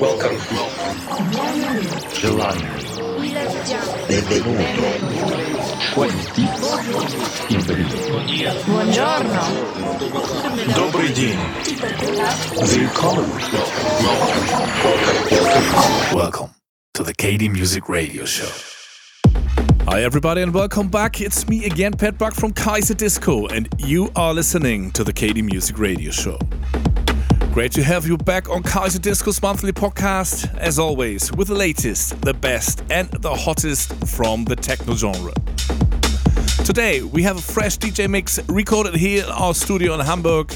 Welcome. Benvenuto. Quanti. Buongiorno. Добрый день. Welcome. Welcome to the KD Music Radio Show. Hi, everybody, and welcome back. It's me again, Pat Buck from Kaiserdisco, and you are listening to the KD Music Radio Show. Great to have you back on Kaiserdisco's monthly podcast, as always, with the latest, the best, and the hottest from the techno genre. Today, we have a fresh DJ mix recorded here in our studio in Hamburg.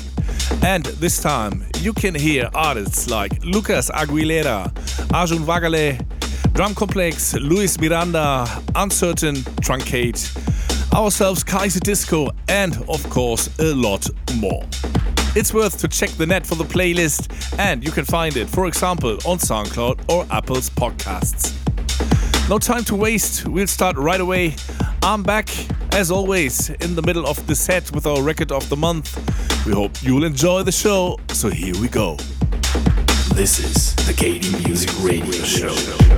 And this time, you can hear artists like Lucas Aguilera, Arjun Vagale, Drumcomplex, Luis Miranda, Uncertain, Truncate, ourselves Kaiserdisco, and of course, a lot more. It's worth to check the net for the playlist, and you can find it, for example, on SoundCloud or Apple's podcasts. No time to waste, we'll start right away. I'm back, as always, in the middle of the set with our record of the month. We hope you'll enjoy the show, so here we go. This is the KD Music Radio Show.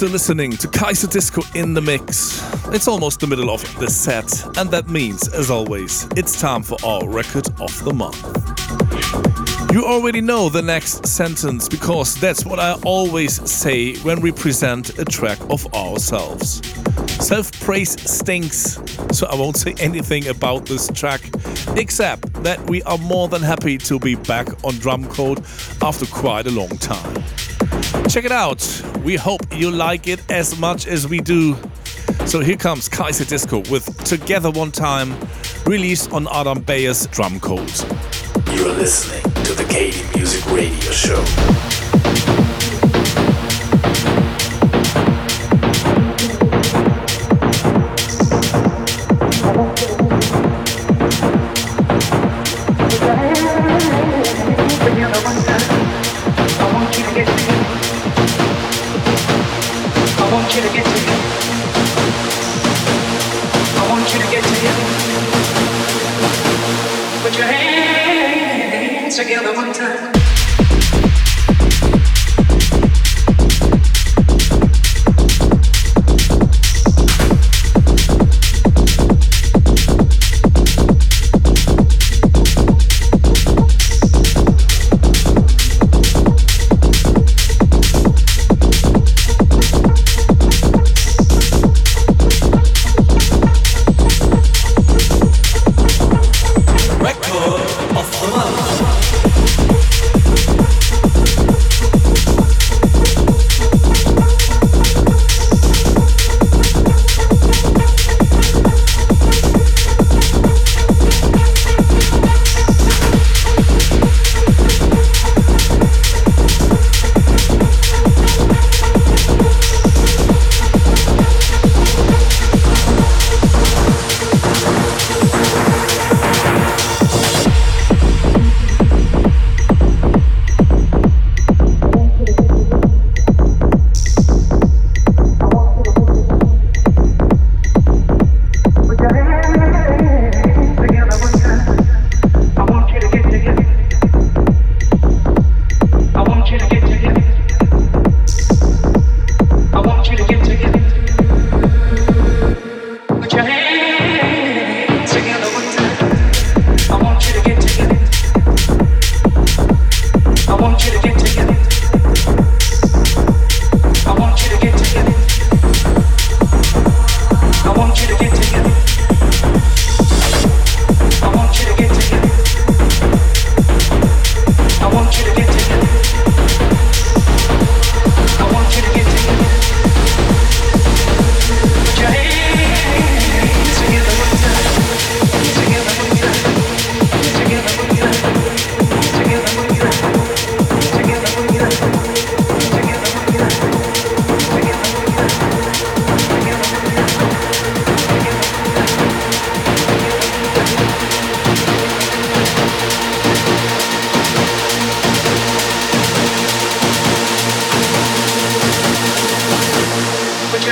Still listening to Kaiserdisco in the mix. It's almost the middle of the set, and that means, as always, it's time for our record of the month. You already know the next sentence because that's what I always say when we present a track of ourselves. Self praise stinks, so I won't say anything about this track except that we are more than happy to be back on Drumcode after quite a long time. Check it out. We hope you like it as much as we do. So here comes Kaiserdisco with Together One Time, released on Adam Beyer's Drumcode. You're listening to the KD Music Radio Show. Love.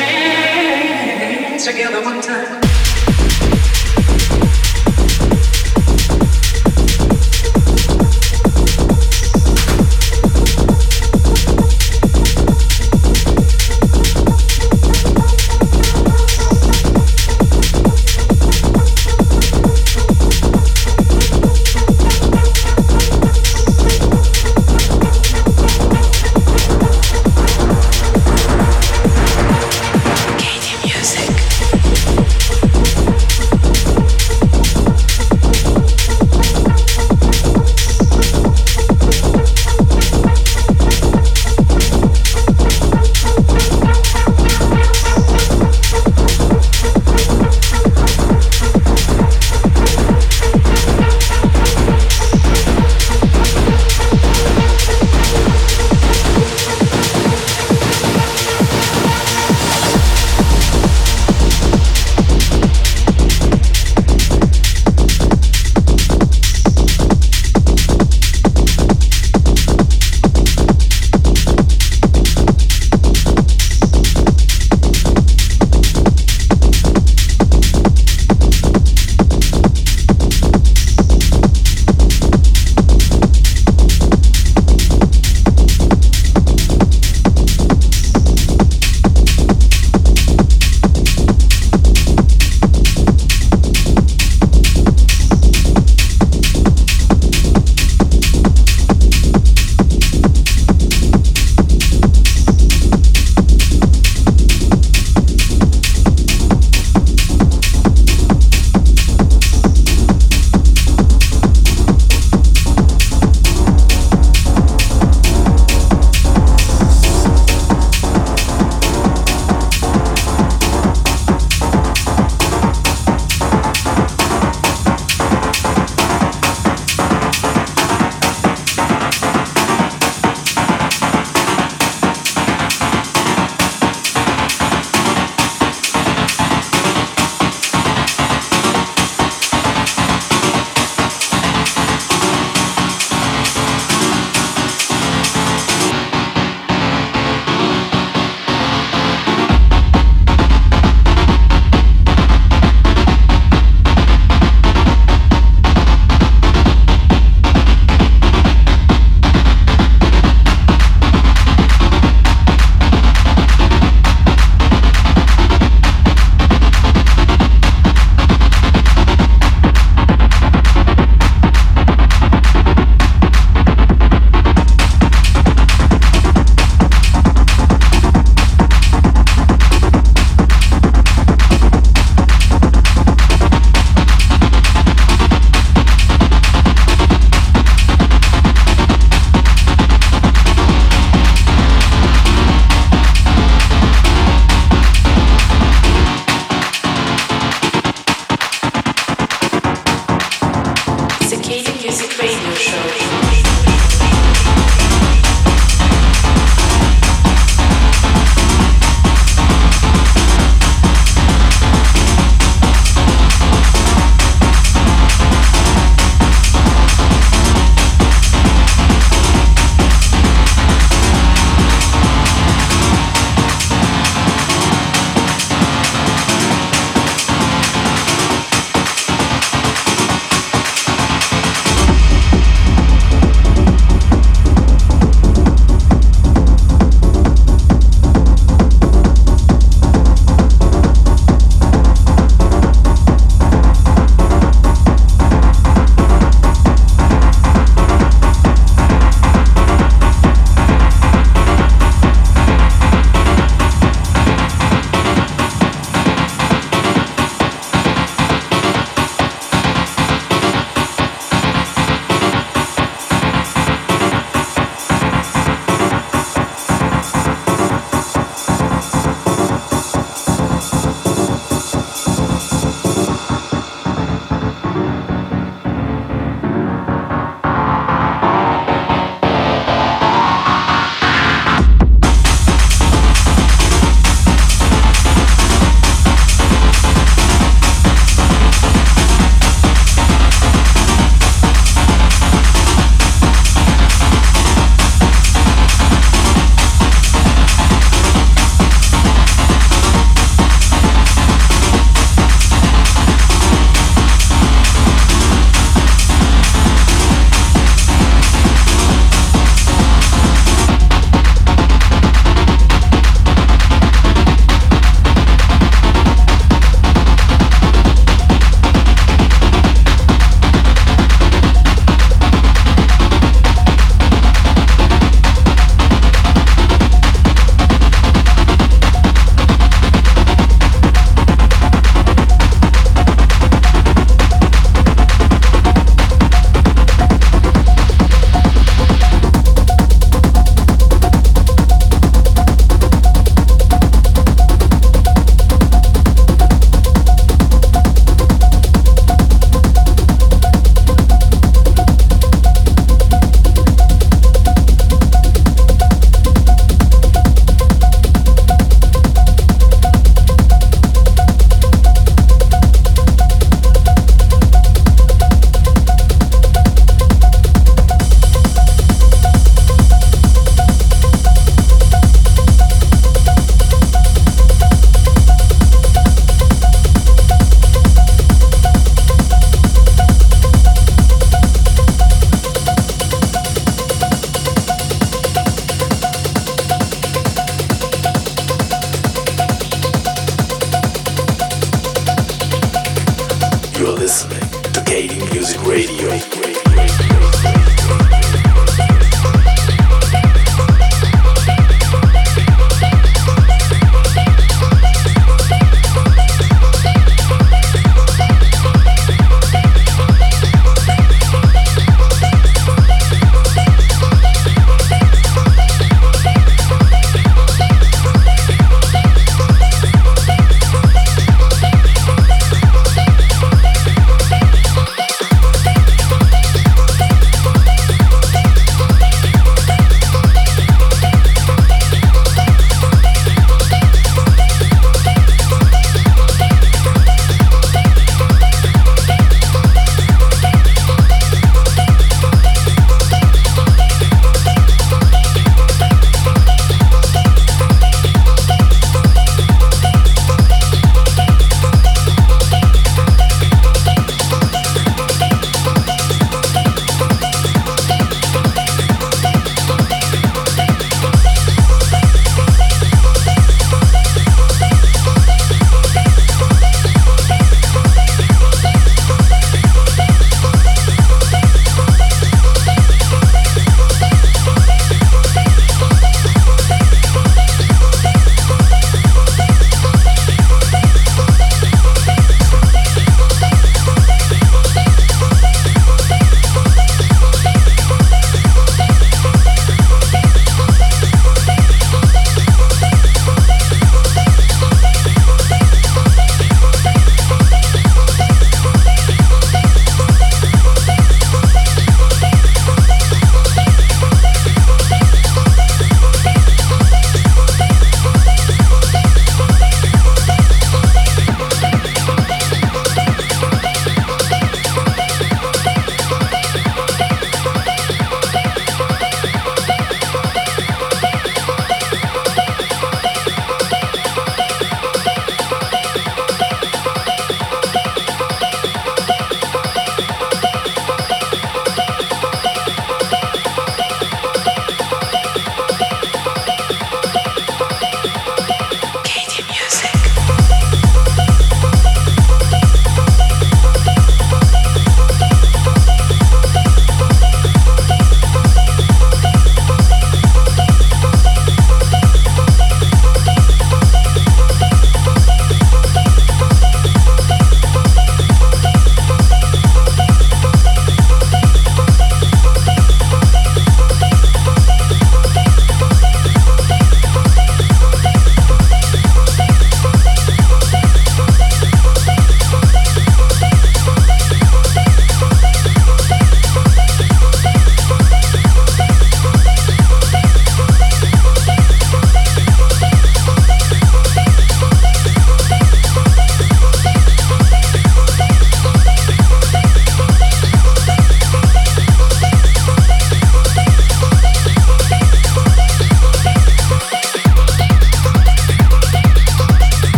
hands together one time.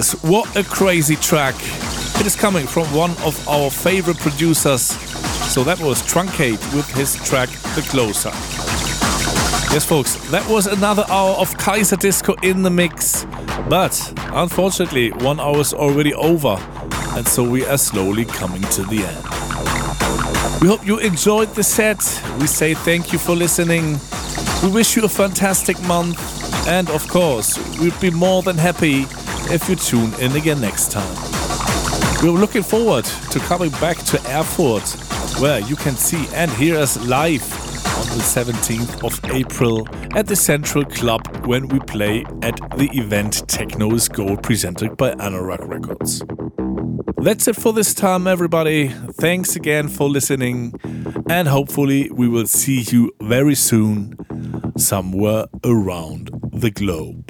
Jesus, what a crazy track. It is coming from one of our favorite producers. So that was Truncate with his track The Closer. Yes, folks, that was another hour of Kaiserdisco in the mix. But unfortunately, one hour is already over, and so we are slowly coming to the end. We hope you enjoyed the set. We say thank you for listening. We wish you a fantastic month, and of course, we'd be more than happy if you tune in again next time. We're looking forward to coming back to Erfurt, where you can see and hear us live on the 17th of April at the Central Club when we play at the event Techno is Gold presented by Anorak Records. That's it for this time, everybody. Thanks again for listening, and hopefully, we will see you very soon somewhere around the globe.